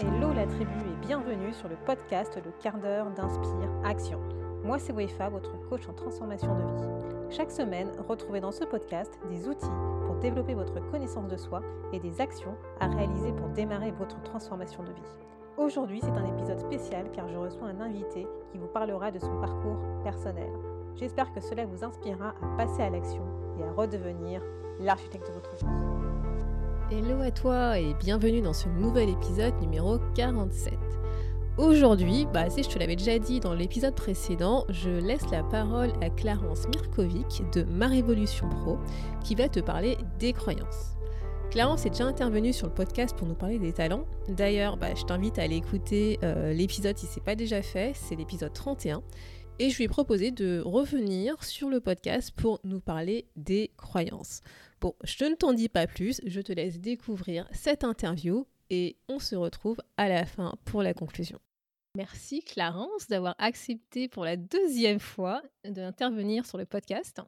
Hello la tribu et bienvenue sur le podcast Le quart d'heure d'Inspire Action. Moi c'est Wefa, votre coach en transformation de vie. Chaque semaine, retrouvez dans ce podcast des outils pour développer votre connaissance de soi et des actions à réaliser pour démarrer votre transformation de vie. Aujourd'hui, c'est un épisode spécial car je reçois un invité qui vous parlera de son parcours personnel. J'espère que cela vous inspirera à passer à l'action et à redevenir l'architecte de votre vie. Hello à toi et bienvenue dans ce nouvel épisode numéro 47. Aujourd'hui, bah, je te l'avais déjà dit dans l'épisode précédent, je laisse la parole à Clarence Mirkovic de Ma Révolution Pro qui va te parler des croyances. Clarence est déjà intervenue sur le podcast pour nous parler des talents. D'ailleurs, bah, je t'invite à aller écouter euh, l'épisode si ce n'est pas déjà fait, c'est l'épisode 31. Et je lui ai proposé de revenir sur le podcast pour nous parler des croyances. Bon, je ne t'en dis pas plus, je te laisse découvrir cette interview et on se retrouve à la fin pour la conclusion. Merci Clarence d'avoir accepté pour la deuxième fois d'intervenir sur le podcast.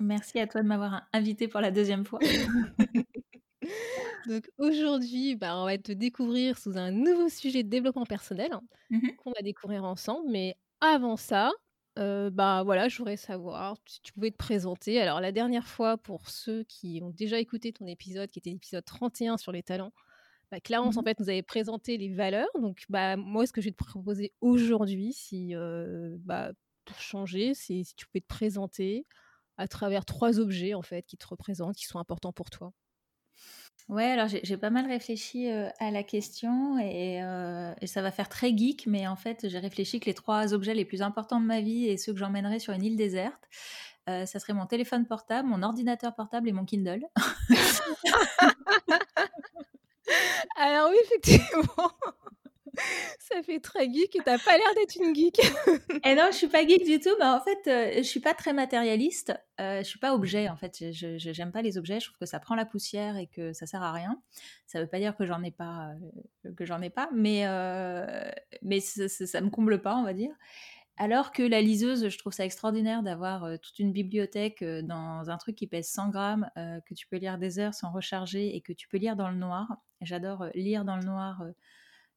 Merci à toi de m'avoir invité pour la deuxième fois. Donc aujourd'hui, bah, on va te découvrir sous un nouveau sujet de développement personnel Mmh qu'on va découvrir ensemble. Mais avant ça, euh, bah voilà, je voudrais savoir si tu pouvais te présenter. Alors la dernière fois, pour ceux qui ont déjà écouté ton épisode, qui était l'épisode 31 sur les talents, bah, Clarence en Mmh fait nous avait présenté les valeurs. Donc bah moi, ce que je vais te proposer aujourd'hui, si euh, bah, pour changer, c'est si tu pouvais te présenter à travers trois objets en fait qui te représentent, qui sont importants pour toi. Ouais, alors j'ai pas mal réfléchi euh, à la question et, euh, et ça va faire très geek, mais en fait j'ai réfléchi que les trois objets les plus importants de ma vie et ceux que j'emmènerais sur une île déserte, euh, ça serait mon téléphone portable, mon ordinateur portable et mon Kindle. Alors oui, effectivement, ça fait très geek et t'as pas l'air d'être une geek. Et non, je suis pas geek du tout, mais en fait, euh, je suis pas très matérialiste. Euh, je suis pas objet, en fait. Je j'aime pas les objets. Je trouve que ça prend la poussière et que ça sert à rien. Ça veut pas dire que j'en ai pas, euh, que j'en ai pas, mais euh, mais ça, me comble pas, on va dire. Alors que la liseuse, je trouve ça extraordinaire d'avoir toute une bibliothèque dans un truc qui pèse 100 grammes, que tu peux lire des heures sans recharger et que tu peux lire dans le noir. J'adore lire dans le noir.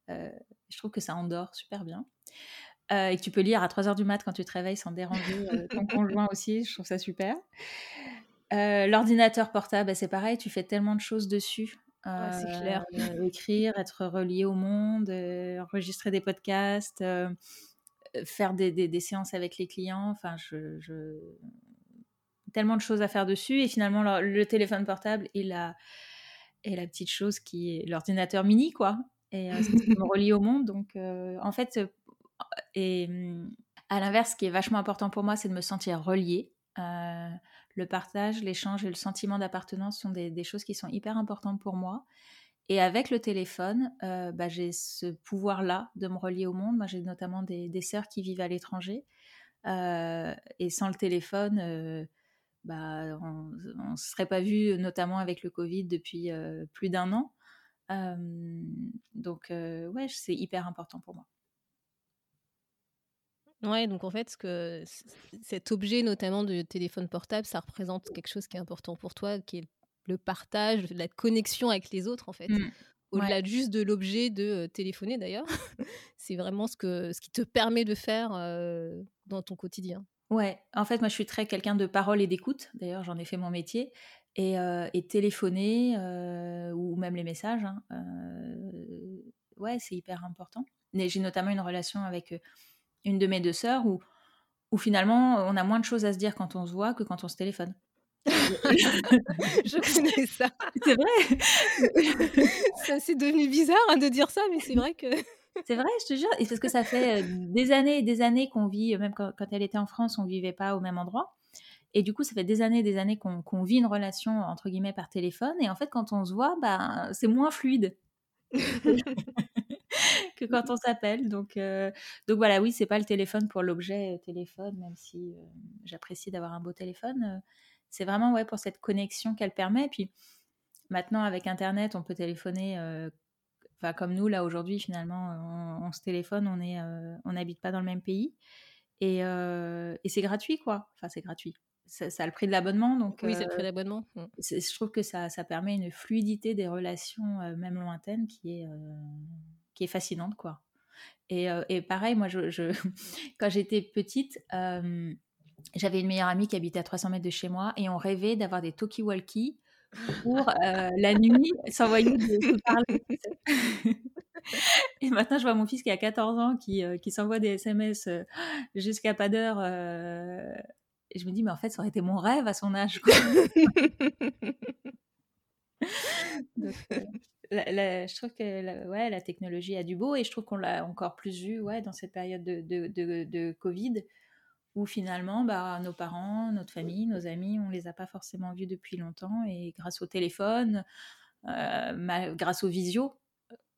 Euh, je trouve que ça endort super bien. Euh, et que tu peux lire à 3 heures du mat quand tu te réveilles sans déranger euh, ton conjoint aussi, je trouve ça super. Euh, L'ordinateur portable, bah, c'est pareil, tu fais tellement de choses dessus. Ouais, c'est clair. Écrire, être relié au monde, enregistrer des podcasts, faire des, des- des séances avec les clients. Enfin, je, je- tellement de choses à faire dessus. Et finalement, le, le téléphone portable et la, et la petite chose qui est l'ordinateur mini, quoi. Et euh, c'est ce qui me relie au monde. Donc, euh, en fait, et hum, à l'inverse, ce qui est vachement important pour moi, c'est de me sentir reliée. Euh, le partage, l'échange et le sentiment d'appartenance sont des, des choses qui sont hyper importantes pour moi. Et avec le téléphone, bah, j'ai ce pouvoir-là de me relier au monde. Moi, j'ai notamment des, des sœurs qui vivent à l'étranger. Et sans le téléphone, bah, on ne se serait pas vu, notamment avec le Covid, depuis plus d'un an. Donc, ouais, c'est hyper important pour moi. Ouais, donc en fait, ce que cet objet, notamment de téléphone portable, ça représente quelque chose qui est important pour toi, qui est le partage, la connexion avec les autres, en fait. Mm. Au-delà juste de l'objet de téléphoner, d'ailleurs, c'est vraiment ce, que, ce qui te permet de faire euh, dans ton quotidien. Ouais, en fait, moi, je suis très quelqu'un de parole et d'écoute. D'ailleurs, j'en ai fait mon métier. Et, euh, et téléphoner, euh, ou même les messages, hein, euh, ouais, c'est hyper important. Mais j'ai notamment une relation avec une de mes deux sœurs où, où finalement, on a moins de choses à se dire quand on se voit que quand on se téléphone. Je connais ça. C'est vrai ça c'est devenu bizarre hein, de dire ça, mais c'est vrai que. C'est vrai, je te jure. Et parce que ça fait des années et des années qu'on vit, même quand, quand elle était en France, on vivait pas au même endroit. Et du coup, ça fait des années et des années qu'on vit une relation, entre guillemets, par téléphone. Et en fait, quand on se voit, bah, c'est moins fluide que quand on s'appelle. Donc, euh, donc voilà, oui, c'est pas le téléphone pour l'objet euh, téléphone, même si euh, j'apprécie d'avoir un beau téléphone. c'est vraiment ouais, pour cette connexion qu'elle permet. Et puis maintenant, avec Internet, on peut téléphoner. Enfin, comme nous, là, aujourd'hui, finalement, on, on se téléphone, on est, on n'habite pas dans le même pays. Et, et c'est gratuit, quoi. Enfin, c'est gratuit. Ça, ça a le prix de l'abonnement, donc Oui, c'est le euh, prix d'abonnement. Mm. c'est- je trouve que ça, ça permet une fluidité des relations, euh, même lointaines, qui est, euh, qui est fascinante, quoi. Et, et pareil, moi, je, quand j'étais petite, j'avais une meilleure amie qui habitait à 300 mètres de chez moi et on rêvait d'avoir des talkie-walkie pour la nuit s'envoyer des parler. Et maintenant, je vois mon fils qui a 14 ans qui, qui s'envoie des SMS jusqu'à pas d'heure. Et je me dis, mais en fait, ça aurait été mon rêve à son âge. je trouve que la, ouais, la technologie a du beau et je trouve qu'on l'a encore plus vu ouais, dans cette période de, de, Covid où finalement, bah, nos parents, notre famille, nos amis, on les a pas forcément vus depuis longtemps et grâce au téléphone, euh, grâce aux visio,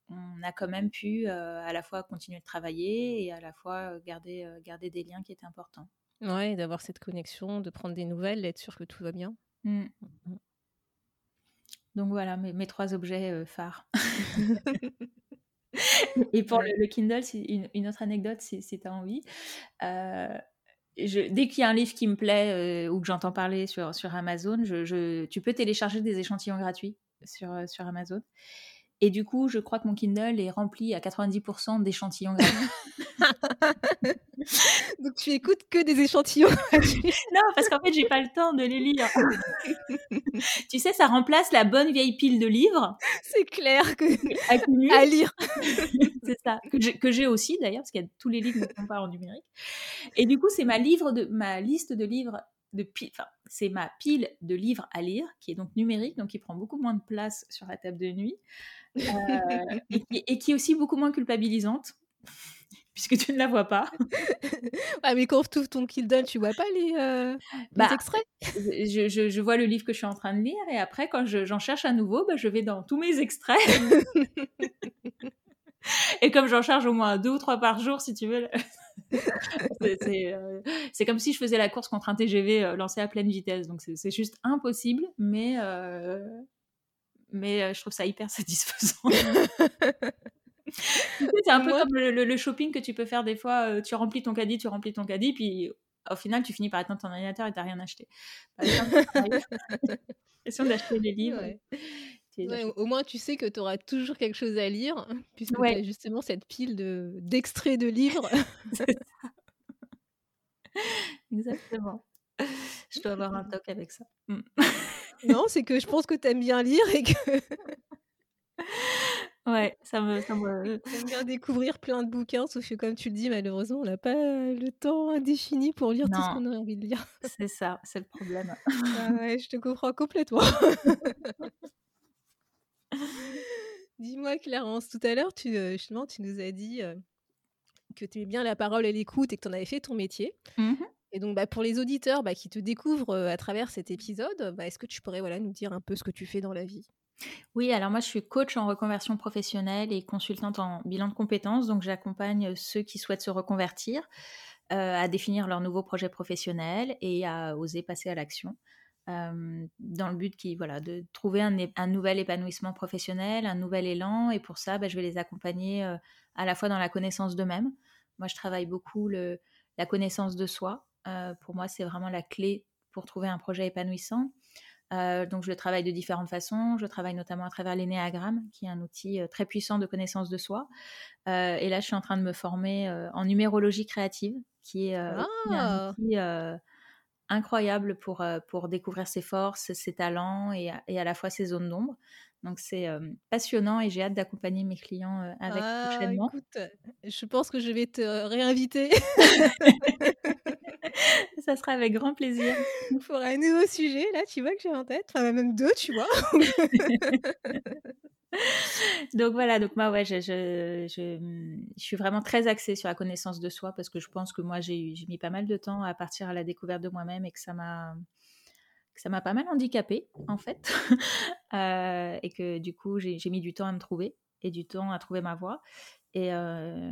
on a quand même pu euh, à la fois continuer de travailler et à la fois euh, garder, garder des liens qui étaient importants. Ouais, d'avoir cette connexion, de prendre des nouvelles, d'être sûr que tout va bien. Mmh. Mmh, mmh. Donc voilà mes, mes trois objets phares. et pour le, Kindle, une, une, autre anecdote si, si tu as envie dès qu'il y a un livre qui me plaît euh, ou que j'entends parler sur, sur Amazon, je, tu peux télécharger des échantillons gratuits sur, euh, sur Amazon. Et du coup, je crois que mon Kindle est rempli à 90% d'échantillons gratuits. Donc tu écoutes que des échantillons Non, parce qu'en fait, j'ai pas le temps de les lire. tu sais, ça remplace la bonne vieille pile de livres. C'est clair que à lire. c'est ça. Que j'ai aussi d'ailleurs, parce qu'il y a tous les livres ne sont pas en numérique. Et du coup, c'est ma livre de ma liste de livres de enfin, c'est ma pile de livres à lire qui est donc numérique, donc qui prend beaucoup moins de place sur la table de nuit. Euh, et, qui, est aussi beaucoup moins culpabilisante puisque tu ne la vois pas. ah, mais quand tu ouvres ton Kindle, tu vois pas les, euh, bah, extraits? je, je, vois le livre que je suis en train de lire et après, quand j'en cherche à nouveau, bah, je vais dans tous mes extraits. et comme j'en charge au moins deux ou trois par jour, si tu veux, euh, c'est comme si je faisais la course contre un TGV lancé à pleine vitesse. Donc c'est juste impossible, mais mais je trouve ça hyper satisfaisant. c'est un peu comme le, shopping que tu peux faire des fois. tu remplis ton caddie, tu remplis ton caddie, puis au final, tu finis par éteindre ton ordinateur et tu n'as rien acheté. Question d'acheter des livres. au moins, tu sais que tu auras toujours quelque chose à lire, puisque tu as justement cette pile d'extraits de, de livres. Exactement. Je dois avoir un toc avec ça. Mmh. Non, c'est que je pense que tu aimes bien lire et que. ouais, ça me. Ça me... bien découvrir plein de bouquins, sauf que, comme tu le dis, malheureusement, on n'a pas le temps indéfini pour lire tout ce qu'on aurait envie de lire. c'est ça, c'est le problème. ah ouais, je te comprends complètement. Dis-moi, Clarence, tout à l'heure, tu, euh, justement, tu nous as dit euh, que tu aimais bien la parole et l'écoute et que tu en avais fait ton métier. Mmh et donc, bah, pour les auditeurs bah, qui te découvrent à travers cet épisode, bah, est-ce que tu pourrais nous dire un peu ce que tu fais dans la vie? Oui, alors moi je suis coach en reconversion professionnelle et consultante en bilan de compétences, donc j'accompagne ceux qui souhaitent se reconvertir à définir leur nouveau projet professionnel et à oser passer à l'action. dans le but de trouver un, nouvel épanouissement professionnel, un nouvel élan. Et pour ça, je vais les accompagner à la fois dans la connaissance d'eux-mêmes. Moi, je travaille beaucoup la connaissance de soi, euh, pour moi, c'est vraiment la clé pour trouver un projet épanouissant. Euh, donc, je le travaille de différentes façons. Je travaille notamment à travers l'énéagramme, qui est un outil euh, très puissant de connaissance de soi. et là, je suis en train de me former en numérologie créative, qui est, un ah! outil incroyable pour, pour découvrir ses forces, ses talents et, et à la fois ses zones d'ombre. Donc c'est passionnant et j'ai hâte d'accompagner mes clients avec ah, prochainement. Écoute, je pense que je vais te réinviter. Ça sera avec grand plaisir. Pour un nouveau sujet, là, tu vois que j'ai en tête. Enfin, même deux, tu vois. donc voilà, donc moi, ouais, je, je, je, je, suis vraiment très axée sur la connaissance de soi parce que je pense que moi, j'ai mis pas mal de temps à partir à la découverte de moi-même et que ça m'a ça m'a pas mal handicapée en fait euh, et que du coup j'ai mis du temps à me trouver et du temps à trouver ma voie et, euh,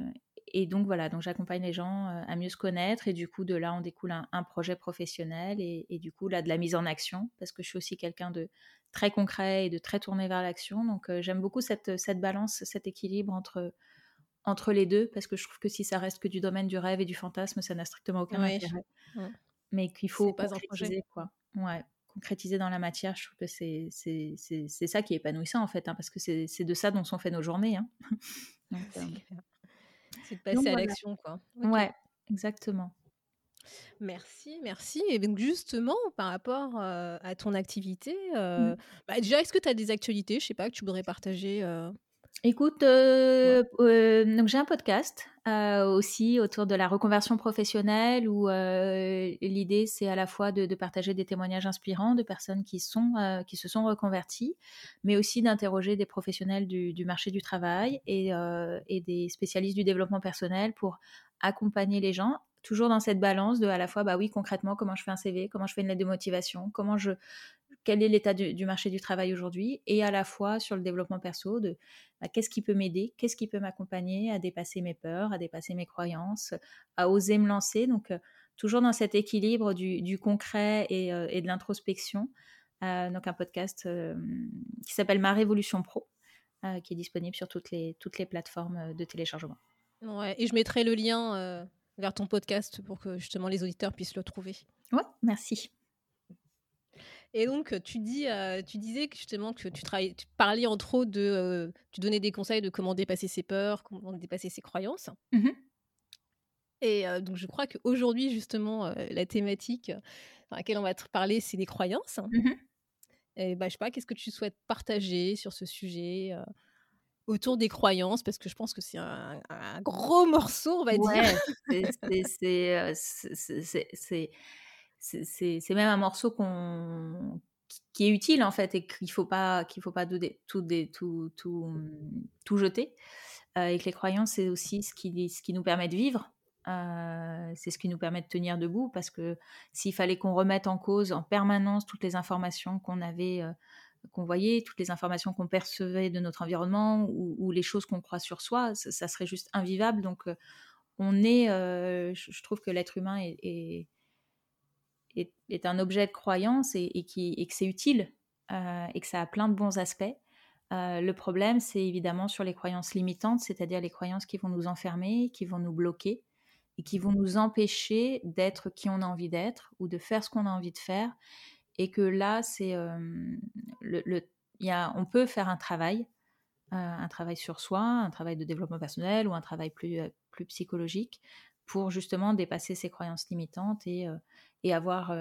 et donc voilà, donc j'accompagne les gens euh, à mieux se connaître et du coup de là on découle un, projet professionnel et, du coup là de la mise en action parce que je suis aussi quelqu'un de très concret et de très tourné vers l'action. Donc euh, j'aime beaucoup cette, cette balance, cet équilibre entre entre les deux parce que je trouve que si ça reste que du domaine du rêve et du fantasme, ça n'a strictement aucun intérêt. Mais qu'il faut pas concrétiser quoi. Ouais, concrétiser dans la matière, je trouve que c'est ça qui est épanouissant en fait, hein, parce que c'est de ça dont sont faites nos journées. Hein. C'est de passer à l'action, quoi. Ouais, exactement. Merci, merci. Et donc justement, par rapport à ton activité, mmh. bah, déjà, est-ce que tu as des actualités, je sais pas, que tu voudrais partager Écoute, donc j'ai un podcast aussi autour de la reconversion professionnelle où l'idée c'est à la fois de, partager des témoignages inspirants de personnes qui sont qui se sont reconverties, mais aussi d'interroger des professionnels du, marché du travail et, et, des spécialistes du développement personnel pour accompagner les gens toujours dans cette balance de à la fois, bah oui, concrètement, comment je fais un CV, comment je fais une lettre de motivation, comment je, quel est l'état du, marché du travail aujourd'hui, et à la fois sur le développement perso de bah, qu'est-ce qui peut m'aider, qu'est-ce qui peut m'accompagner à dépasser mes peurs, à dépasser mes croyances, à oser me lancer. Donc, euh, toujours dans cet équilibre du, concret euh, et, de l'introspection. Euh, donc, un podcast qui s'appelle Ma Révolution Pro, qui est disponible sur toutes les, toutes les plateformes de téléchargement. Ouais, et je mettrai le lien vers ton podcast pour que justement les auditeurs puissent le trouver. Ouais, merci. Et donc, tu, dis, tu disais que justement que tu, parlais entre autres de. tu donnais des conseils de comment dépasser ses peurs, comment dépasser ses croyances. Mmh Et donc, je crois qu'aujourd'hui, justement, la thématique dans laquelle on va te parler, c'est les croyances. Mmh Et bah, je sais pas, qu'est-ce que tu souhaites partager sur ce sujet autour des croyances? Parce que je pense que c'est un, gros morceau, on va dire. C'est même un morceau qu'on qui est utile en fait et qu'il faut pas qu'il faut pas tout tout tout tout, jeter et que les croyances c'est aussi ce qui ce qui nous permet de vivre c'est ce qui nous permet de tenir debout parce que s'il fallait qu'on remette en cause en permanence toutes les informations qu'on avait qu'on voyait, toutes les informations qu'on percevait de notre environnement ou, les choses qu'on croit sur soi, ça, serait juste invivable. Donc, on est, je, trouve que l'être humain est, est, un objet de croyance et, qui, et que c'est utile et que ça a plein de bons aspects. le problème, c'est évidemment sur les croyances limitantes, c'est-à-dire les croyances qui vont nous enfermer, qui vont nous bloquer et qui vont nous empêcher d'être qui on a envie d'être ou de faire ce qu'on a envie de faire et que là, c'est le, y a, on peut faire un travail, un travail sur soi, un travail de développement personnel ou un travail plus, plus psychologique pour justement dépasser ces croyances limitantes et, et avoir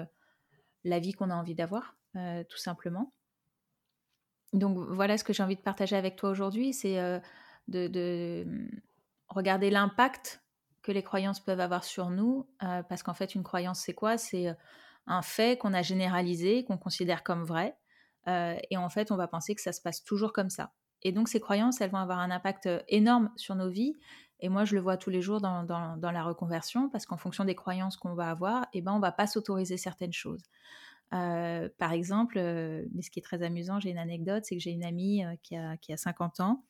la vie qu'on a envie d'avoir, tout simplement. Donc voilà ce que j'ai envie de partager avec toi aujourd'hui, c'est de, de, mmh, regarder l'impact que les croyances peuvent avoir sur nous, parce qu'en fait, une croyance, c'est quoi? C'est un fait qu'on a généralisé, qu'on considère comme vrai. Euh, et en fait, on va penser que ça se passe toujours comme ça. Et donc, ces croyances, elles vont avoir un impact euh, énorme sur nos vies. Et moi, je le vois tous les jours dans, la reconversion, parce qu'en fonction des croyances qu'on va avoir, eh ben, on ne va pas s'autoriser certaines choses. Euh, par exemple, mais ce qui est très amusant, j'ai une anecdote, c'est que j'ai une amie qui, a, qui a 50 ans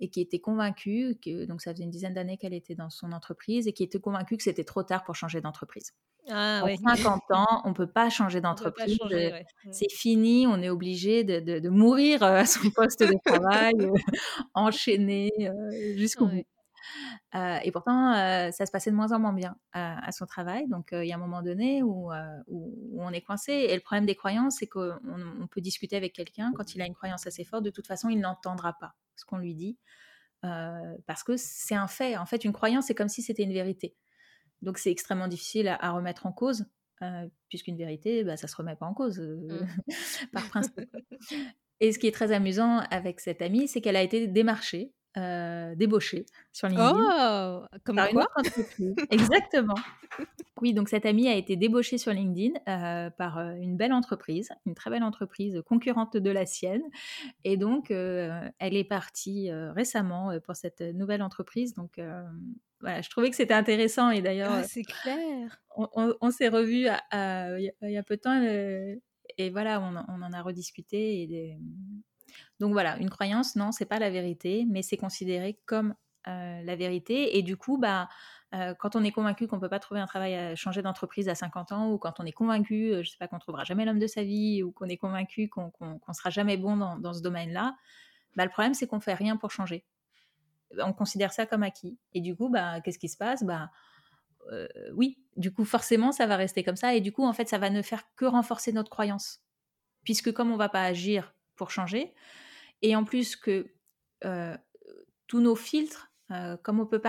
et qui était convaincue, que, donc ça faisait une dizaine d'années qu'elle était dans son entreprise, et qui était convaincue que c'était trop tard pour changer d'entreprise. Ah, 50 ans, on peut pas changer d'entreprise. Euh, c'est fini, on est obligé de, mourir euh, à son poste de travail, euh, enchaîné jusqu'au bout. Et pourtant, ça se passait de moins en moins bien à son travail. Donc, il y a un moment donné où, on est coincé. Et le problème des croyances, c'est qu'on peut discuter avec quelqu'un. Quand il a une croyance assez forte, de toute façon, il n'entendra pas ce qu'on lui dit. parce que c'est un fait. En fait, une croyance, c'est comme si c'était une vérité. Donc c'est extrêmement difficile à, remettre en cause, euh, puisqu'une vérité, bah, ça ne se remet pas en cause euh, mmh. par principe. Et ce qui est très amusant avec cette amie, c'est qu'elle a été démarchée, euh, débauchée sur LinkedIn. Oh, comme par quoi Exactement. Oui, donc cette amie a été débauchée sur LinkedIn par une belle entreprise, une très belle entreprise concurrente de la sienne. Et donc, elle est partie récemment pour cette nouvelle entreprise. Donc, voilà, je trouvais que c'était intéressant et d'ailleurs, ah, c'est clair. On, s'est revus il y, a peu de temps et voilà, on, en a rediscuté. Et Donc voilà, une croyance, non, c'est pas la vérité, mais c'est considéré comme la vérité. Et du coup, bah, quand on est convaincu qu'on peut pas trouver un travail à changer d'entreprise à 50 ans, ou quand on est convaincu, je sais pas, qu'on trouvera jamais l'homme de sa vie, ou qu'on est convaincu qu'on qu sera jamais bon dans, dans ce domaine-là, bah, le problème c'est qu'on fait rien pour changer on considère ça comme acquis. Et du coup, bah, qu'est-ce qui se passe? Bah, euh, Oui, du coup, forcément, ça va rester comme ça. Et du coup, en fait, ça va ne faire que renforcer notre croyance. Puisque comme on ne va pas agir changer, et en plus que euh, tous nos filtres comme on, peut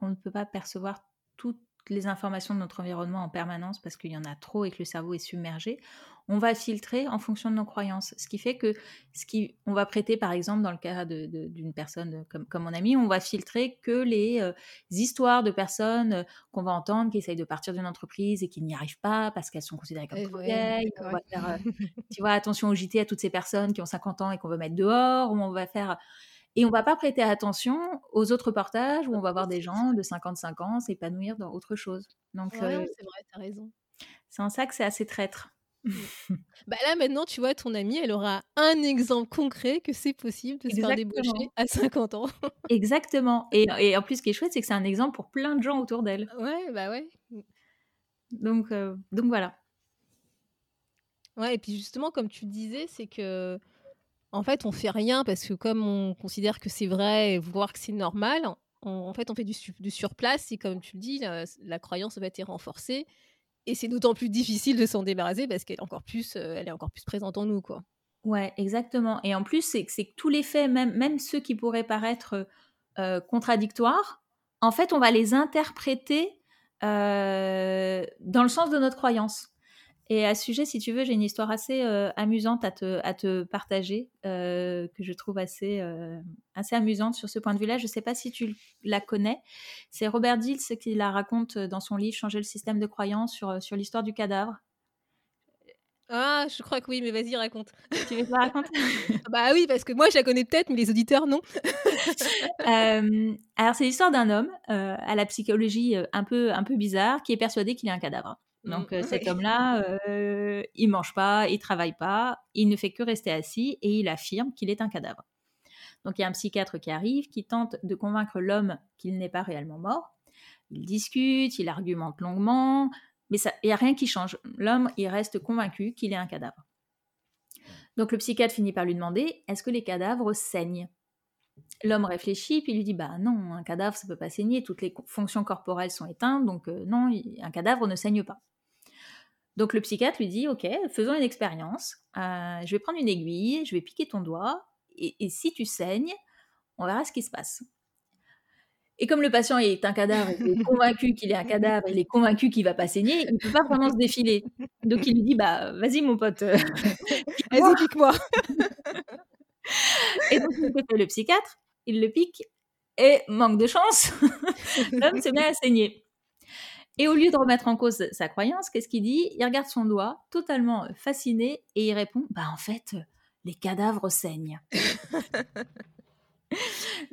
on ne peut pas percevoir toutes les informations de notre environnement en permanence parce qu'il y en a trop et que le cerveau est submergé, on va filtrer en fonction de nos croyances. Ce qui fait que ce qui, on va prêter, par exemple, dans le cas d'une personne comme, comme, mon ami, on va filtrer que les euh, histoires de personnes euh, qu'on va entendre qui essayent de partir d'une entreprise et qui n'y arrivent pas parce qu'elles sont considérées comme trop vieilles. Faire, euh, tu vois, attention au JT à toutes ces personnes qui ont 50 ans et qu'on veut mettre dehors. Ou on va faire. Et on va pas prêter attention aux autres portages où on va voir des gens de 55 ans s'épanouir dans autre chose. Donc, c'est vrai, tu as raison. C'est en ça que c'est assez traître. bah là maintenant, tu vois, ton amie, elle aura un exemple concret que c'est possible de se faire débaucher à 50 ans. Exactement. Et, et, en plus, ce qui est chouette, c'est que c'est un exemple pour plein de gens autour d'elle. Ouais, bah ouais. Donc, euh, donc voilà. Ouais, et puis justement, comme tu disais, c'est que en fait, on fait rien parce que comme on considère que c'est vrai et voir que c'est normal, en fait, on fait du, surplace et comme tu le dis, la, la croyance va être renforcée. Et c'est d'autant plus difficile de s'en débarrasser parce qu'elle est encore plus, euh, elle est encore plus présente en nous, quoi. Ouais, exactement. Et en plus, c'est que tous les faits, même, même ceux qui pourraient paraître euh, contradictoires, en fait, on va les interpréter euh, dans le sens de notre croyance. Et à ce sujet, si tu veux, j'ai une histoire assez euh, amusante à te, à te partager, euh, que je trouve assez, euh, assez amusante sur ce point de vue-là. Je ne sais pas si tu la connais. C'est Robert Dills qui la raconte dans son livre Changer le système de croyance sur, sur l'histoire du cadavre. Ah, je crois que oui, mais vas-y, raconte. Tu veux que je la raconte? Bah oui, parce que moi, je la connais peut-être, mais les auditeurs, non. alors, c'est l'histoire d'un homme à la psychologie un peu, un peu bizarre qui est persuadé qu'il est un cadavre. Donc mmh, cet homme-là, il mange pas, il travaille pas, il ne fait que rester assis et il affirme qu'il est un cadavre. Donc il y a un psychiatre qui arrive, qui tente de convaincre l'homme qu'il n'est pas réellement mort. Il discute, il argumente longuement, mais il n'y a rien qui change. L'homme, il reste convaincu qu'il est un cadavre. Donc le psychiatre finit par lui demander est-ce que les cadavres saignent? L'homme réfléchit, puis lui dit Bah non, un cadavre, ça peut pas saigner, toutes les fonctions corporelles sont éteintes, donc non, un cadavre ne saigne pas. Donc le psychiatre lui dit, ok, faisons une expérience. Euh, je vais prendre une aiguille, je vais piquer ton doigt, et, si tu saignes, on verra ce qui se passe. Et comme le patient est un cadavre, il est convaincu qu'il est un cadavre, il est convaincu qu'il va pas saigner, il ne peut pas vraiment se défiler. Donc il lui dit, bah vas-y mon pote, euh, vas-y pique-moi. et donc le psychiatre, il le pique, et manque de chance, l'homme se met à saigner. Et au lieu de remettre en cause sa croyance, qu'est-ce qu'il dit? Il regarde son doigt, totalement fasciné, et il répond Bah en fait, les cadavres saignent.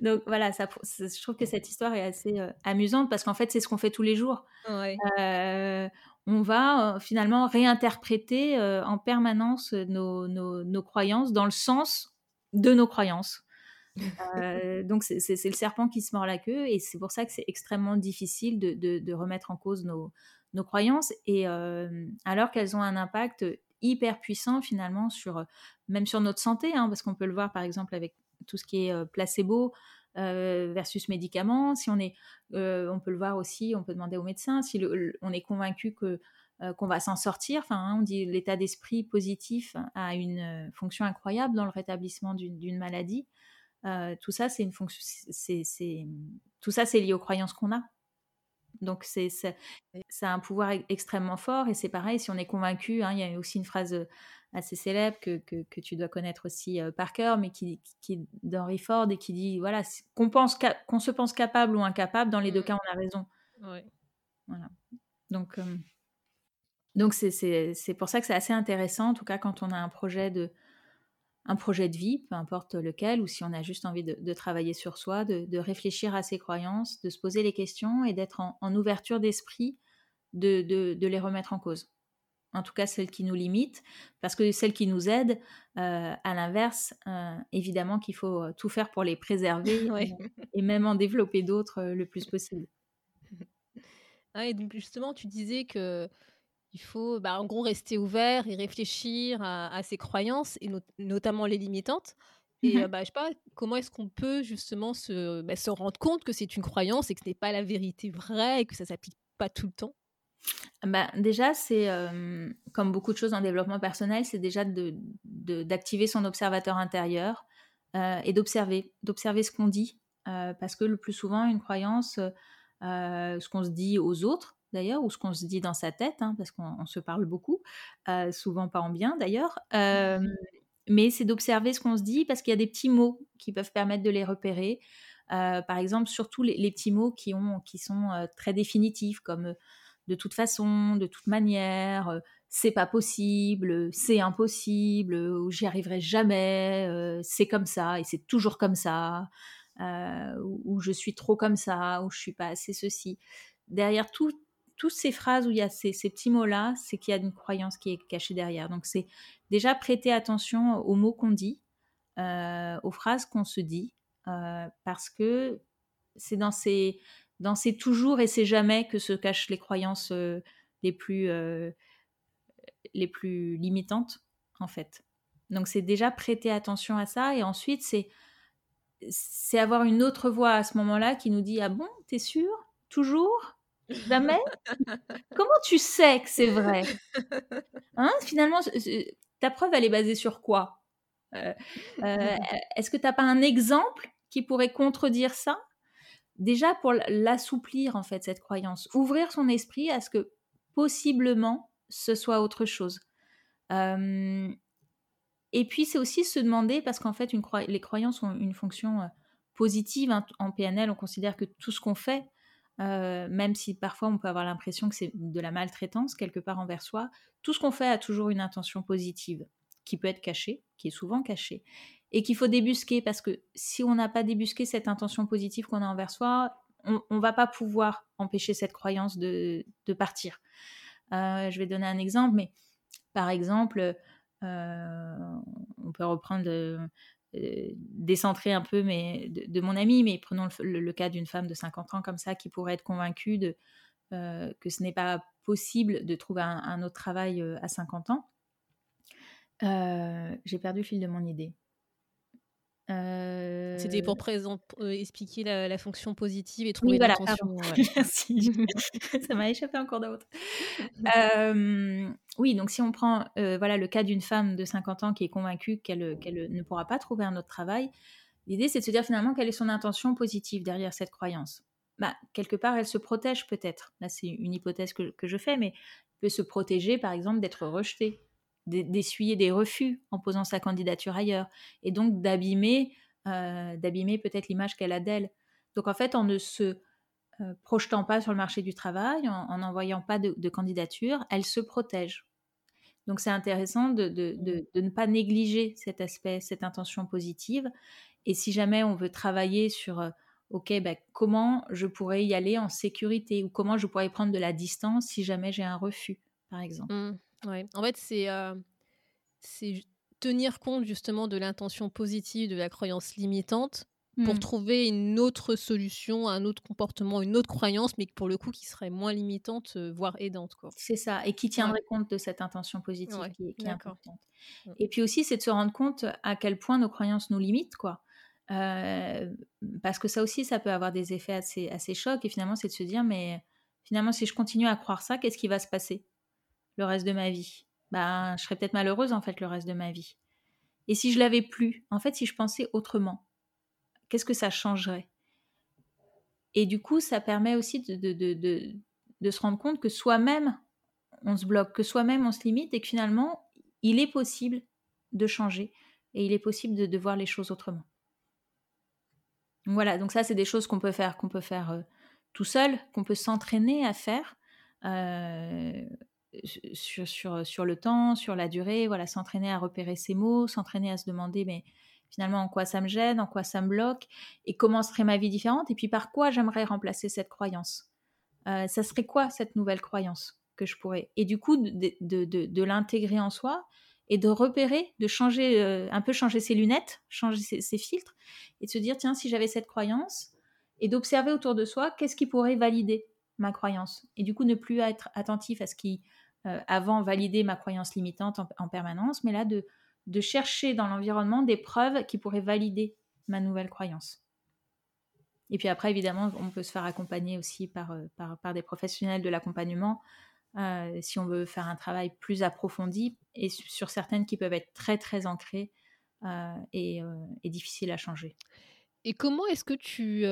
Donc voilà, ça, je trouve que cette histoire est assez euh, amusante parce qu'en fait, c'est ce qu'on fait tous les jours. Euh, on va euh, finalement réinterpréter en permanence nos, nos, croyances dans le sens de nos croyances. Euh, donc c'est le serpent qui se mord la queue et c'est pour ça que c'est extrêmement difficile de, remettre en cause nos, croyances et euh, alors qu'elles ont un impact hyper puissant finalement sur même sur notre santé hein, parce qu'on peut le voir par exemple avec tout ce qui est euh, placebo versus médicaments si on est on peut le voir aussi on peut demander au médecin si on est convaincu que qu'on va s'en sortir. Enfin, hein, on dit l'état d'esprit positif a une fonction incroyable dans le rétablissement d'une maladie. Euh, tout ça, c'est une fonction, c'est, tout ça, c'est lié aux croyances qu'on a. Donc, c'est, ça a un pouvoir e-, extrêmement fort. Et c'est pareil, si on est convaincu, hein, il y a aussi une phrase euh, assez célèbre que, que, tu dois connaître aussi euh, par cœur, mais qui, qui d'Henry Ford et qui dit voilà, qu'on, pense qu'on se pense capable ou incapable, dans les deux mmh. cas, on a raison. Voilà. Donc, donc c'est, c'est, c'est pour ça que c'est assez intéressant, en tout cas, quand on a un projet de un projet de vie, peu importe lequel, ou si on a juste envie de, travailler sur soi, de, réfléchir à ses croyances, de se poser les questions et d'être en, ouverture d'esprit, de, les remettre en cause. En tout cas, celles qui nous limitent, parce que celles qui nous aident, euh, à l'inverse, euh, évidemment qu'il faut euh, tout faire pour les préserver et même en développer d'autres le plus possible. Ah, et donc justement, tu disais que il faut, bah, en gros, rester ouvert et réfléchir à, ses croyances, et notamment les limitantes. Et mmh euh, bah, je sais pas, comment est-ce qu'on peut justement se, bah, se rendre compte que c'est une croyance et que ce n'est pas la vérité vraie et que ça s'applique pas tout le temps? Bah, Déjà, c'est comme beaucoup de choses en développement personnel, c'est déjà d'activer de, son observateur intérieur euh, et d'observer, d'observer ce qu'on dit, parce que le plus souvent, une croyance, ce qu'on se dit aux autres, d'ailleurs, ou ce qu'on se dit dans sa tête, hein, parce qu'on se parle beaucoup, souvent pas en bien d'ailleurs, mmh mais c'est d'observer ce qu'on se dit parce qu'il y a des petits mots qui peuvent permettre de les repérer. par exemple, surtout les, petits mots qui, ont, qui sont très définitifs, comme de toute façon, de toute manière, c'est pas possible, c'est impossible, ou j'y arriverai jamais, c'est comme ça et c'est toujours comme ça, ou, je suis trop comme ça, ou je suis pas assez ceci. Derrière toutes ces phrases où il y a ces, petits mots-là, c'est qu'il y a une croyance qui est cachée derrière. Donc c'est déjà prêter attention aux mots qu'on dit, aux phrases qu'on se dit, parce que c'est dans ces dans ces toujours et ces jamais que se cachent les croyances euh, les plus euh, les plus limitantes en fait. Donc c'est déjà prêter attention à ça et ensuite c'est c'est avoir une autre voix à ce moment-là qui nous dit ah bon t'es sûr toujours? Jamais? Comment tu sais que c'est vrai? Hein? Finalement ta preuve elle est basée sur quoi? Euh, est-ce que t'as pas un exemple qui pourrait contredire ça? Déjà pour l'assouplir en fait cette croyance, ouvrir son esprit à ce que possiblement ce soit autre chose. et puis c'est aussi se demander parce qu'en fait une les croyances ont une fonction positive hein, en PNL. On considère que tout ce qu'on fait, même si parfois on peut avoir l'impression que c'est de la maltraitance quelque part envers soi, tout ce qu'on fait a toujours une intention positive qui peut être cachée, qui est souvent cachée et qu'il faut débusquer parce que si on n'a pas débusqué cette intention positive qu'on a envers soi, on ne va pas pouvoir empêcher cette croyance de, partir. Euh, je vais donner un exemple, mais par exemple, euh, on peut reprendre, euh, décentrer un peu mais, de, mon ami, mais prenons le, cas d'une femme de 50 ans comme ça qui pourrait être convaincue de, que ce n'est pas possible de trouver un, un autre travail à 50 ans. J'ai perdu le fil de mon idée. C'était pour euh, expliquer la, fonction positive et trouver oui, voilà, Merci. Ça m'a échappé encore d'autres. oui, donc si on prend voilà, le cas d'une femme de 50 ans qui est convaincue qu'elle ne pourra pas trouver un autre travail, l'idée c'est de se dire finalement quelle est son intention positive derrière cette croyance. Bah, quelque part, elle se protège peut-être. Là, c'est une hypothèse que, que je fais, mais peut se protéger, par exemple, d'être rejetée d'essuyer des refus en posant sa candidature ailleurs et donc d'abîmer euh, d'abîmer peut-être l'image qu'elle a d'elle. Donc en fait, en ne se euh, projetant pas sur le marché du travail, en n'envoyant pas de, candidature, elle se protège. Donc c'est intéressant de, de, ne pas négliger cet aspect, cette intention positive. Et si jamais on veut travailler sur, euh, OK, ben, comment je pourrais y aller en sécurité ou comment je pourrais prendre de la distance si jamais j'ai un refus, par exemple. Mmh. Ouais. En fait, c'est euh, tenir compte justement de l'intention positive de la croyance limitante pour mmh. trouver une autre solution, un autre comportement, une autre croyance, mais pour le coup qui serait moins limitante, euh, voire aidante. C'est ça, et qui tiendrait compte de cette intention positive qui, est importante. Mmh. Et puis aussi, c'est de se rendre compte à quel point nos croyances nous limitent, quoi. Euh, parce que ça aussi, ça peut avoir des effets assez, assez chocs, et finalement, c'est de se dire, mais finalement, si je continue à croire ça, qu'est-ce qui va se passer? Le reste de ma vie ben, je serais peut-être malheureuse en fait le reste de ma vie. Et si je l'avais plus, en fait, si je pensais autrement, qu'est-ce que ça changerait? Et du coup, ça permet aussi de, de, de, se rendre compte que soi-même, on se bloque, que soi-même, on se limite et que finalement, il est possible de changer et il est possible de, voir les choses autrement. voilà, donc ça, c'est des choses qu'on peut faire, qu'on peut faire euh, tout seul, qu'on peut s'entraîner à faire. Euh, sur, sur, sur, le temps, sur la durée, voilà, s'entraîner à repérer ses mots, s'entraîner à se demander mais finalement en quoi ça me gêne, en quoi ça me bloque, et comment serait ma vie différente, et puis par quoi j'aimerais remplacer cette croyance. Euh, ça serait quoi cette nouvelle croyance que je pourrais? Et du coup, de, de, de, l'intégrer en soi et de repérer, de changer, euh, un peu changer ses lunettes, changer ses, filtres, et de se dire, tiens, si j'avais cette croyance, et d'observer autour de soi, qu'est-ce qui pourrait valider ma croyance? Et du coup, ne plus être attentif à ce qui euh, avant valider ma croyance limitante en, permanence, mais là de, chercher dans l'environnement des preuves qui pourraient valider ma nouvelle croyance. Et puis après, évidemment, on peut se faire accompagner aussi par, euh, des professionnels de l'accompagnement euh, si on veut faire un travail plus approfondi et sur certaines qui peuvent être très très ancrées et, et, difficiles à changer. Et comment est-ce que tu...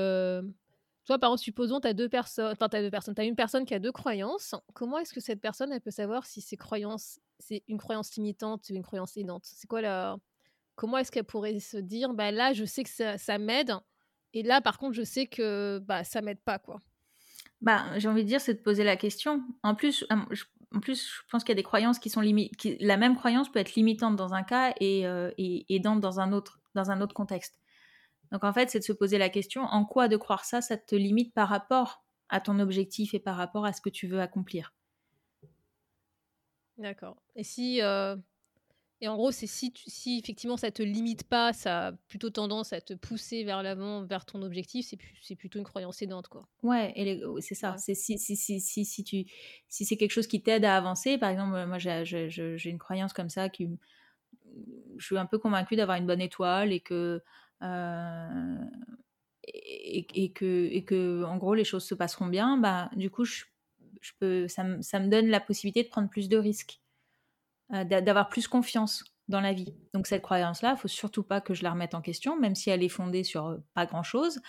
Toi, par exemple, supposons tu as deux personnes, enfin, tu deux personnes, tu as une personne qui a deux croyances. Comment est-ce que cette personne, peut savoir si ses croyances, c'est une croyance limitante ou une croyance aidante? C'est quoi la... Comment est-ce qu'elle pourrait se dire, bah là, je sais que ça, m'aide, et là, par contre, je sais que bah, ça m'aide pas, quoi? Bah, j'ai envie de dire, c'est de poser la question. En plus, je, en plus, je pense qu'il y a des croyances qui sont limites. La même croyance peut être limitante dans un cas et, et aidante dans un autre, dans un autre contexte. Donc en fait, c'est de se poser la question en quoi de croire ça, ça te limite par rapport à ton objectif et par rapport à ce que tu veux accomplir? D'accord. Et si euh, et en gros, c'est si, si effectivement ça te limite pas, ça a plutôt tendance à te pousser vers l'avant, vers ton objectif, c'est, c'est plutôt une croyance aidante, quoi. Ouais, et c'est ça. C'est si, si, si, si, si, tu, si c'est quelque chose qui t'aide à avancer, par exemple, moi j'ai, j'ai, une croyance comme ça qui. Je suis un peu convaincue d'avoir une bonne étoile et que. Euh, et, et, que, et que, en gros, les choses se passeront bien, bah, du coup, je, je peux, ça, me, ça me donne la possibilité de prendre plus de risques. Euh, d'avoir plus confiance dans la vie. Donc cette croyance-là, il faut surtout pas que je la remette en question, même si elle est fondée sur euh, pas grand-chose.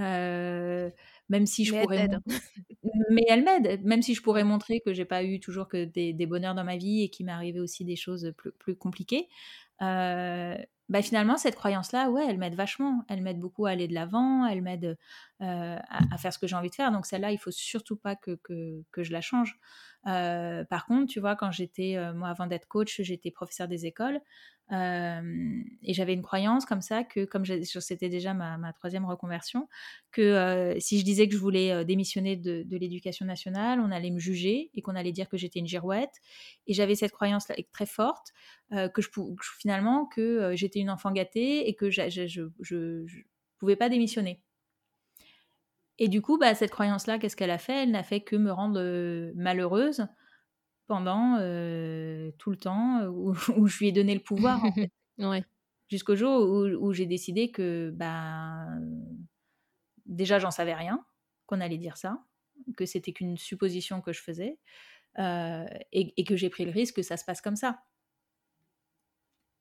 Euh, même si je pourrais, mais elle m'aide. Même si je pourrais montrer que j'ai pas eu toujours que des, bonheurs dans ma vie et qu'il m'est arrivé aussi des choses plus, plus compliquées. Bah, finalement, cette croyance-là, ouais, elle m'aide vachement. Elle m'aide beaucoup à aller de l'avant, elle m'aide à, faire ce que j'ai envie de faire. Donc celle-là, il faut surtout pas que, que, que je la change. Par contre, tu vois, quand j'étais, moi, avant d'être coach, j'étais professeur des écoles et j'avais une croyance comme ça que, comme c'était déjà ma, troisième reconversion, que si je disais que je voulais démissionner de, l'éducation nationale, on allait me juger et qu'on allait dire que j'étais une girouette. Et j'avais cette croyance très forte que je, finalement que j'étais une enfant gâtée et que je, je, je pouvais pas démissionner. Et du coup, bah, cette croyance-là, qu'est-ce qu'elle a fait? Elle n'a fait que me rendre euh, malheureuse pendant euh, tout le temps où, je lui ai donné le pouvoir. ouais. Jusqu'au jour où, j'ai décidé que bah, déjà, j'en savais rien, qu'on allait dire ça, que c'était qu'une supposition que je faisais, euh, et, que j'ai pris le risque que ça se passe comme ça.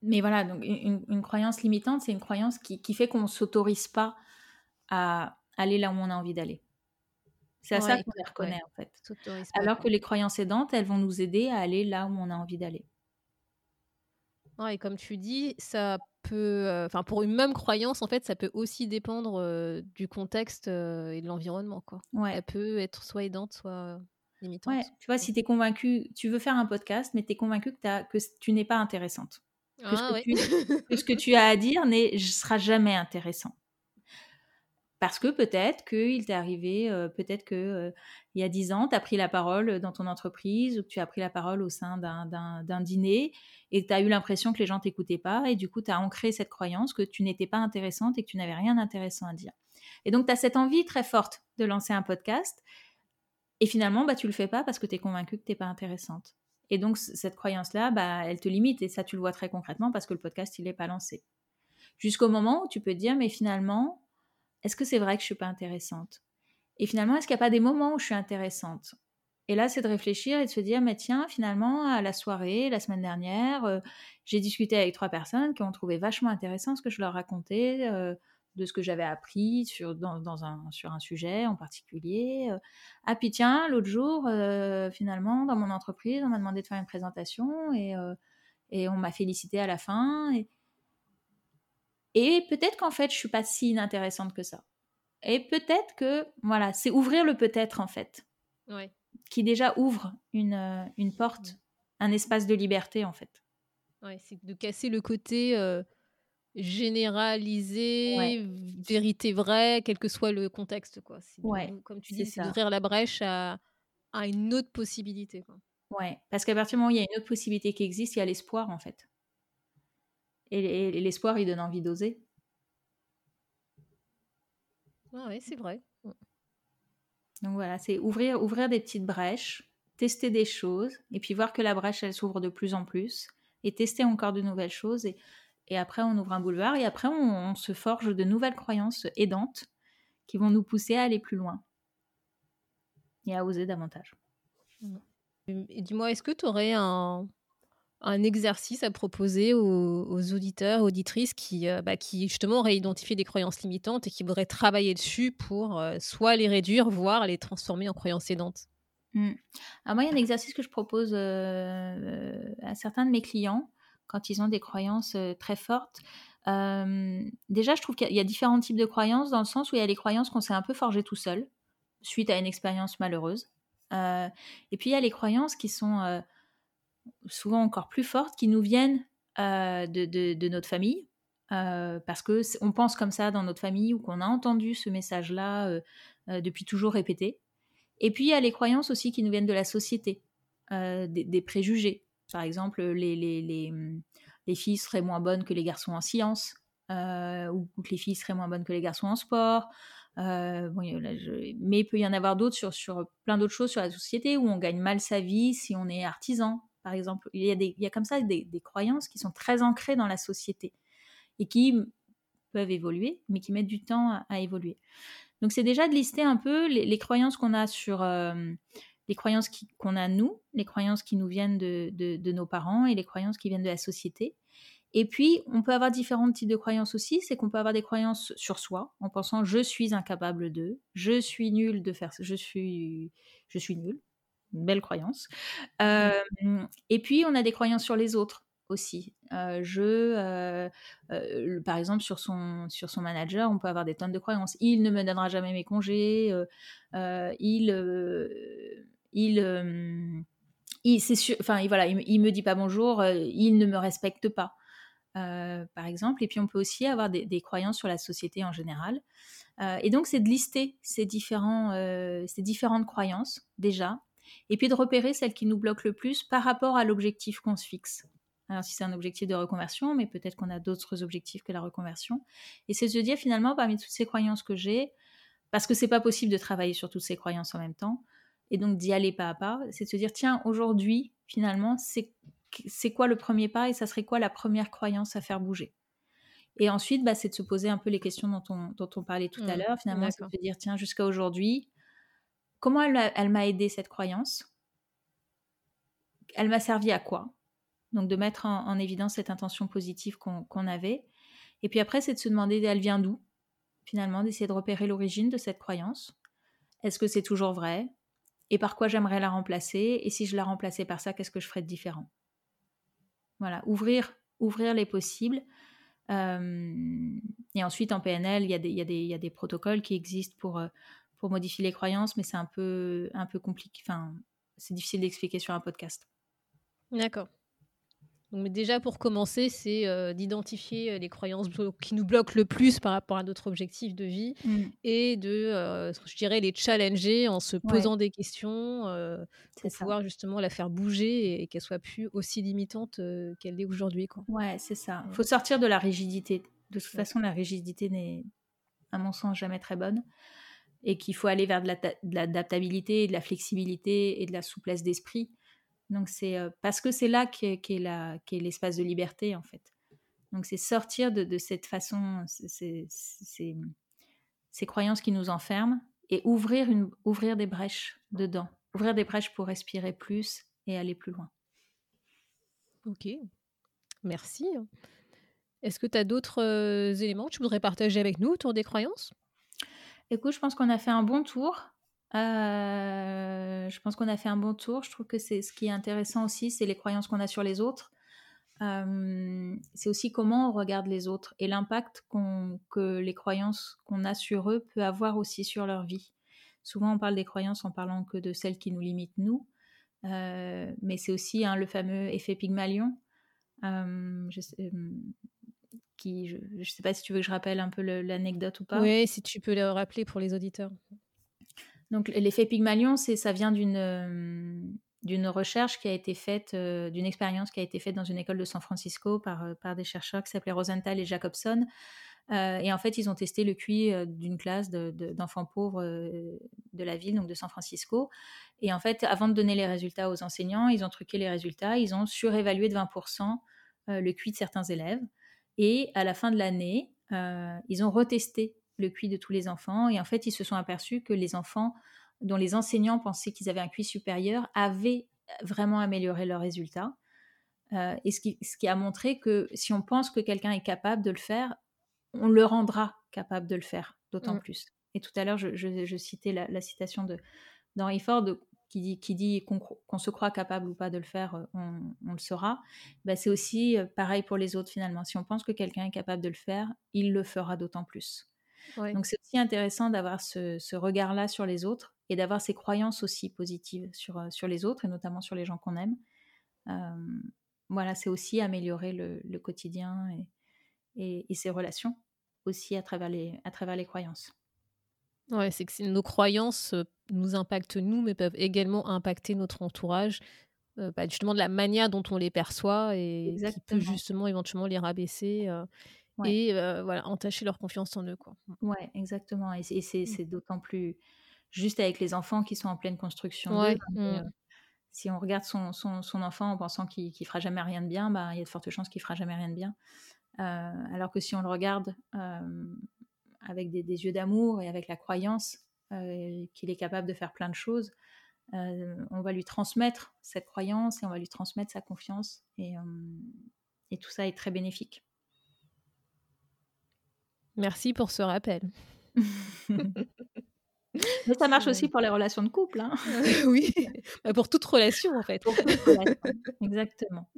Mais voilà, donc une, croyance limitante, c'est une croyance qui, qui fait qu'on ne s'autorise pas à aller là où on a envie d'aller. C'est à ça qu'on les reconnaît en fait. Alors que les croyances aidantes, elles vont nous aider à aller là où on a envie d'aller. et comme tu dis, ça peut, euh, enfin pour une même croyance, en fait, ça peut aussi dépendre euh, du contexte euh, et de l'environnement, quoi. Elle peut être soit aidante, soit limitante. Ouais. Tu vois, si tu es convaincu, tu veux faire un podcast, mais tu es convaincu que, que tu n'es pas intéressante. Que, ce ah que, tu, que, ce que tu as à dire ne sera jamais intéressant. Parce que peut-être qu'il t'est arrivé, euh, peut-être que euh, il y a dix ans, tu as pris la parole dans ton entreprise ou que tu as pris la parole au sein d'un dîner et que tu as eu l'impression que les gens t'écoutaient pas et du coup, tu as ancré cette croyance que tu n'étais pas intéressante et que tu n'avais rien d'intéressant à dire. Et donc, tu as cette envie très forte de lancer un podcast et finalement, bah, tu le fais pas parce que tu es convaincu que tu n'es pas intéressante. Et donc, cette croyance-là, bah, elle te limite et ça, tu le vois très concrètement parce que le podcast, il n'est pas lancé. Jusqu'au moment où tu peux te dire, mais finalement, est-ce que c'est vrai que je suis pas intéressante? Et finalement, est-ce qu'il n'y a pas des moments où je suis intéressante? Et là, c'est de réfléchir et de se dire, mais tiens, finalement, à la soirée, la semaine dernière, euh, j'ai discuté avec trois personnes qui ont trouvé vachement intéressant ce que je leur racontais. Euh, de ce que j'avais appris sur, dans, un, sur un sujet en particulier. Euh. Ah puis tiens, l'autre jour, finalement, dans mon entreprise, on m'a demandé de faire une présentation et, et on m'a félicité à la fin. Et, et peut-être qu'en fait, je suis pas si inintéressante que ça. Et peut-être que, voilà, c'est ouvrir le peut-être en fait. Qui déjà ouvre une, euh, une porte, un espace de liberté en fait. Ouais, c'est de casser le côté euh, généralisé, vérité vraie, quel que soit le contexte. Quoi. ouais, comme tu dis, c'est d'ouvrir la brèche à, à, une autre possibilité. Quoi. Ouais, parce qu'à partir du moment où il y a une autre possibilité qui existe, il y a l'espoir en fait. Et, l'espoir, il donne envie d'oser. Ah oui, c'est vrai. Donc voilà, c'est ouvrir, ouvrir des petites brèches, tester des choses, et puis voir que la brèche, elle s'ouvre de plus en plus, et tester encore de nouvelles choses. Et, et après, on ouvre un boulevard, et après, on, se forge de nouvelles croyances aidantes qui vont nous pousser à aller plus loin et à oser davantage. Dis-moi, est-ce que tu aurais un, un exercice à proposer aux, auditeurs, auditrices qui, bah, qui justement auraient identifié des croyances limitantes et qui voudraient travailler dessus pour soit les réduire, voire les transformer en croyances aidantes? Mmh. Alors moi, il y a un exercice que je propose à certains de mes clients quand ils ont des croyances très fortes déjà, je trouve qu'il y a différents types de croyances dans le sens où il y a les croyances qu'on s'est un peu forgées tout seul, suite à une expérience malheureuse. et puis, il y a les croyances qui sont souvent encore plus fortes, qui nous viennent de, notre famille, parce que on pense comme ça dans notre famille ou qu'on a entendu ce message-là depuis toujours répété. Et puis, il y a les croyances aussi qui nous viennent de la société, des, préjugés. Par exemple, les, les mmh, les filles seraient moins bonnes que les garçons en sciences, euh, ou que les filles seraient moins bonnes que les garçons en sport. Euh, mais il peut y en avoir d'autres sur, sur plein d'autres choses sur la société où on gagne mal sa vie si on est artisan, par exemple. Il y a, des, il y a comme ça des, croyances qui sont très ancrées dans la société et qui peuvent évoluer, mais qui mettent du temps à, évoluer. Donc c'est déjà de lister un peu les, croyances qu'on a sur, euh, les croyances qu'on a nous, les croyances qui nous viennent de, nos parents et les croyances qui viennent de la société. Et puis, on peut avoir différents types de croyances aussi. C'est qu'on peut avoir des croyances sur soi, en pensant je suis incapable de, je suis nul de faire, je suis, je suis nul. Une belle croyance. Euh, et puis, on a des croyances sur les autres aussi. Euh, je, euh, par exemple, sur son, sur son manager, on peut avoir des tonnes de croyances. Il ne me donnera jamais mes congés. il il, euh, c'est enfin voilà, il, me dit pas bonjour, euh, il ne me respecte pas, euh, par exemple. Et puis on peut aussi avoir des, croyances sur la société en général. et donc c'est de lister ces ces différentes croyances déjà, et puis de repérer celles qui nous bloquent le plus par rapport à l'objectif qu'on se fixe. Alors si c'est un objectif de reconversion, mais peut-être qu'on a d'autres objectifs que la reconversion. Et c'est de se dire finalement parmi toutes ces croyances que j'ai, parce que c'est pas possible de travailler sur toutes ces croyances en même temps, et donc d'y aller pas à pas, c'est de se dire, tiens, aujourd'hui, finalement, c'est quoi le premier pas et ça serait quoi la première croyance à faire bouger? Et ensuite, bah, c'est de se poser un peu les questions dont on, dont on parlait tout à mmh, l'heure, finalement, c'est de se dire, tiens, jusqu'à aujourd'hui, comment elle, m'a aidé cette croyance? Elle m'a servi à quoi? Donc de mettre en, évidence cette intention positive qu'on avait. Et puis après, c'est de se demander, elle vient d'où? Finalement, d'essayer de repérer l'origine de cette croyance. Est-ce que c'est toujours vrai? Et par quoi j'aimerais la remplacer, et si je la remplaçais par ça, qu'est-ce que je ferais de différent? Voilà, ouvrir, ouvrir les possibles. Euh, et ensuite, en PNL, il y, y y, a des, protocoles qui existent pour, euh, pour modifier les croyances, mais c'est un peu, un peu compliqué. Enfin, c'est difficile d'expliquer sur un podcast. D'accord. Donc, déjà, pour commencer, c'est euh, d'identifier euh, les croyances qui nous bloquent le plus par rapport à notre objectif de vie mmh. et de, euh, je dirais, les challenger en se posant des questions pour pouvoir justement la faire bouger et, qu'elle soit plus aussi limitante qu'elle l'est aujourd'hui. Quoi. Ouais, c'est ça. Il faut sortir de la rigidité. De toute façon, la rigidité n'est, à mon sens, jamais très bonne et qu'il faut aller vers de l'adaptabilité, de la flexibilité et de la souplesse d'esprit donc c'est parce que c'est là qu'est est, l'espace de liberté en fait. Donc c'est sortir de, cette façon, ces croyances qui nous enferment et ouvrir, une, ouvrir des brèches dedans, ouvrir des brèches pour respirer plus et aller plus loin. Ok, merci. Est-ce que tu as d'autres éléments que tu voudrais partager avec nous autour des croyances? Écoute, je pense qu'on a fait un bon tour. Euh, je pense qu'on a fait un bon tour. Je trouve que c'est ce qui est intéressant aussi, c'est les croyances qu'on a sur les autres. Euh, c'est aussi comment on regarde les autres et l'impact que les croyances qu'on a sur eux peut avoir aussi sur leur vie. Souvent, on parle des croyances en parlant que de celles qui nous limitent nous, euh, mais c'est aussi hein, le fameux effet Pygmalion. je qui, je ne sais pas si tu veux que je rappelle un peu l'anecdote ou pas. Oui, si tu peux le rappeler pour les auditeurs. Donc l'effet Pygmalion, c'est ça vient d'une euh, d'une recherche qui a été faite, euh, d'une expérience qui a été faite dans une école de San Francisco par, euh, par des chercheurs qui s'appelaient Rosenthal et Jacobson. et en fait, ils ont testé le QI d'une classe d'enfants pauvres de la ville, donc de San Francisco. Et en fait, avant de donner les résultats aux enseignants, ils ont truqué les résultats, ils ont surévalué de 20% le QI de certains élèves. Et à la fin de l'année, ils ont retesté le QI de tous les enfants. Et en fait, ils se sont aperçus que les enfants dont les enseignants pensaient qu'ils avaient un QI supérieur avaient vraiment amélioré leurs résultats. et ce qui, ce qui a montré que si on pense que quelqu'un est capable de le faire, on le rendra capable de le faire, d'autant mmh. plus. Et tout à l'heure, je, citais la, citation d'Henry Ford qui dit, qui dit qu'on se croit capable ou pas de le faire, euh, on, le saura. Bah, c'est aussi euh, pareil pour les autres finalement. Si on pense que quelqu'un est capable de le faire, il le fera d'autant plus. Donc c'est aussi intéressant d'avoir ce, regard-là sur les autres et d'avoir ces croyances aussi positives sur, euh, sur les autres et notamment sur les gens qu'on aime. voilà, c'est aussi améliorer le, quotidien et, et, ses relations aussi à travers les, à travers les croyances. Ouais, c'est que nos croyances nous impactent nous, mais peuvent également impacter notre entourage, bah, justement de la manière dont on les perçoit et qui peut justement éventuellement les rabaisser et voilà, entacher leur confiance en eux. Quoi. Mmh. Ouais, exactement. Et mmh. c'est d'autant plus juste avec les enfants qui sont en pleine construction. Ouais, mmh. si on regarde son, son, son enfant en pensant qu'il ne fera jamais rien de bien, bah, il y a de fortes chances qu'il fera jamais rien de bien. alors que si on le regarde avec des, yeux d'amour et avec la croyance qu'il est capable de faire plein de choses, euh, on va lui transmettre cette croyance et on va lui transmettre sa confiance. Et, euh, et tout ça est très bénéfique. Merci pour ce rappel. Mais ça marche aussi pour les relations de couple. Hein. oui, bah, pour toute relation en fait. Exactement.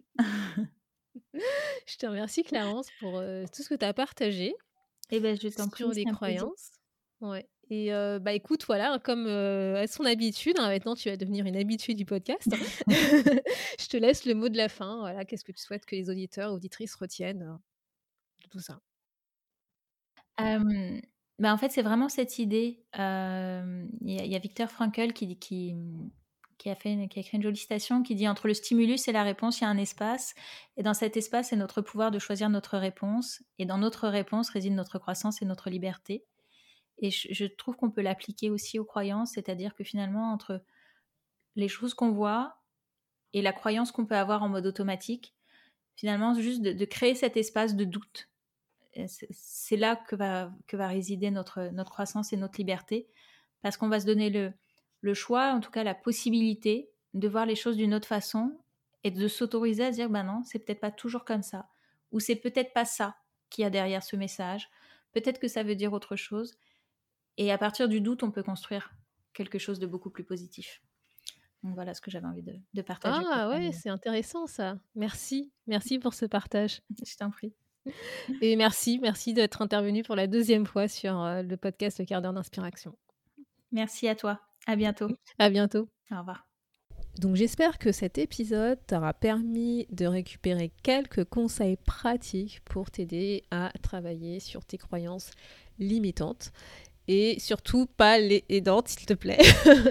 Je te remercie Clarence pour tout ce que tu as partagé. Et eh ben, je t'en prie. Sur des croyances. Ouais. Et bah écoute, voilà, comme à son habitude, hein, maintenant tu vas devenir une habituée du podcast. je te laisse le mot de la fin. Voilà, qu'est-ce que tu souhaites que les auditeurs, auditrices retiennent de tout ça? Bah en fait, c'est vraiment cette idée. Il y, a Victor Frankl qui, qui, qui a, fait qui a écrit une jolie citation qui dit Entre le stimulus et la réponse, il y a un espace. Et dans cet espace, c'est notre pouvoir de choisir notre réponse. Et dans notre réponse réside notre croissance et notre liberté. Et je, trouve qu'on peut l'appliquer aussi aux croyances, c'est-à-dire que finalement, entre les choses qu'on voit et la croyance qu'on peut avoir en mode automatique, finalement, juste de, créer cet espace de doute. C'est là que va, que va résider notre, notre croissance et notre liberté, parce qu'on va se donner le, le choix, en tout cas la possibilité de voir les choses d'une autre façon et de s'autoriser à dire bah non, c'est peut-être pas toujours comme ça ou c'est peut-être pas ça qui y a derrière ce message. Peut-être que ça veut dire autre chose. Et à partir du doute, on peut construire quelque chose de beaucoup plus positif. Donc voilà ce que j'avais envie de, partager. Ah ouais, c'est intéressant ça. Merci, merci pour ce partage. Je t'en prie. Et merci, merci d'être intervenu pour la deuxième fois sur euh, le podcast Le quart d'heure d'inspiration. Merci à toi. À bientôt. À bientôt. Au revoir. Donc j'espère que cet épisode t'aura permis de récupérer quelques conseils pratiques pour t'aider à travailler sur tes croyances limitantes et surtout pas les aidantes s'il te plaît.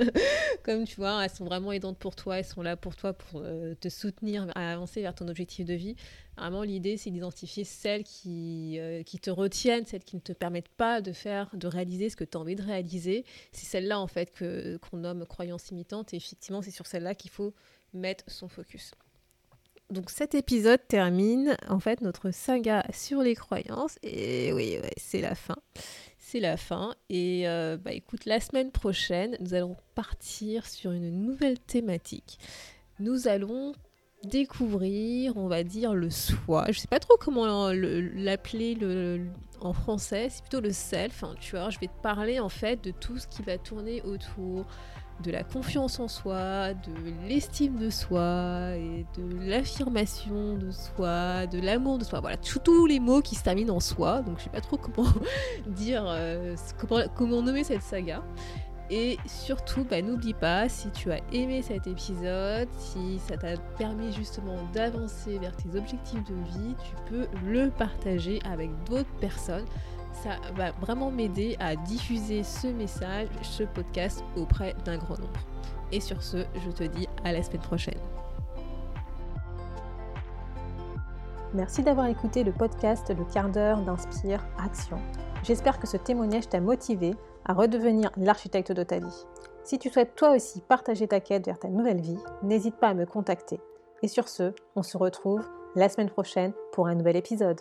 Comme tu vois, elles sont vraiment aidantes pour toi, elles sont là pour toi pour euh, te soutenir à avancer vers ton objectif de vie. Vraiment l'idée c'est d'identifier celles qui, euh, qui te retiennent, celles qui ne te permettent pas de faire, de réaliser ce que tu as envie de réaliser. C'est celle-là en fait que qu'on nomme croyance imitante et effectivement c'est sur celle-là qu'il faut mettre son focus. Donc cet épisode termine en fait notre saga sur les croyances et oui, c'est la fin c'est la fin. Et euh, bah écoute, la semaine prochaine, nous allons partir sur une nouvelle thématique. Nous allons découvrir, on va dire, le soi. Je sais pas trop comment l'appeler en français, c'est plutôt le self. Hein, tu vois, je vais te parler en fait de tout ce qui va tourner autour de la confiance en soi, de l'estime de soi, et de l'affirmation de soi, de l'amour de soi. Voilà, tous les mots qui se terminent en soi. Donc je sais pas trop comment dire, euh, comment, nommer cette saga. Et surtout, bah, n'oublie pas, si tu as aimé cet épisode, si ça t'a permis justement d'avancer vers tes objectifs de vie, tu peux le partager avec d'autres personnes ça va vraiment m'aider à diffuser ce message, ce podcast auprès d'un grand nombre. Et sur ce, je te dis à la semaine prochaine. Merci d'avoir écouté le podcast Le quart d'heure d'Inspire Action. J'espère que ce témoignage t'a motivé à redevenir l'architecte de ta vie. Si tu souhaites toi aussi partager ta quête vers ta nouvelle vie, n'hésite pas à me contacter. Et sur ce, on se retrouve la semaine prochaine pour un nouvel épisode.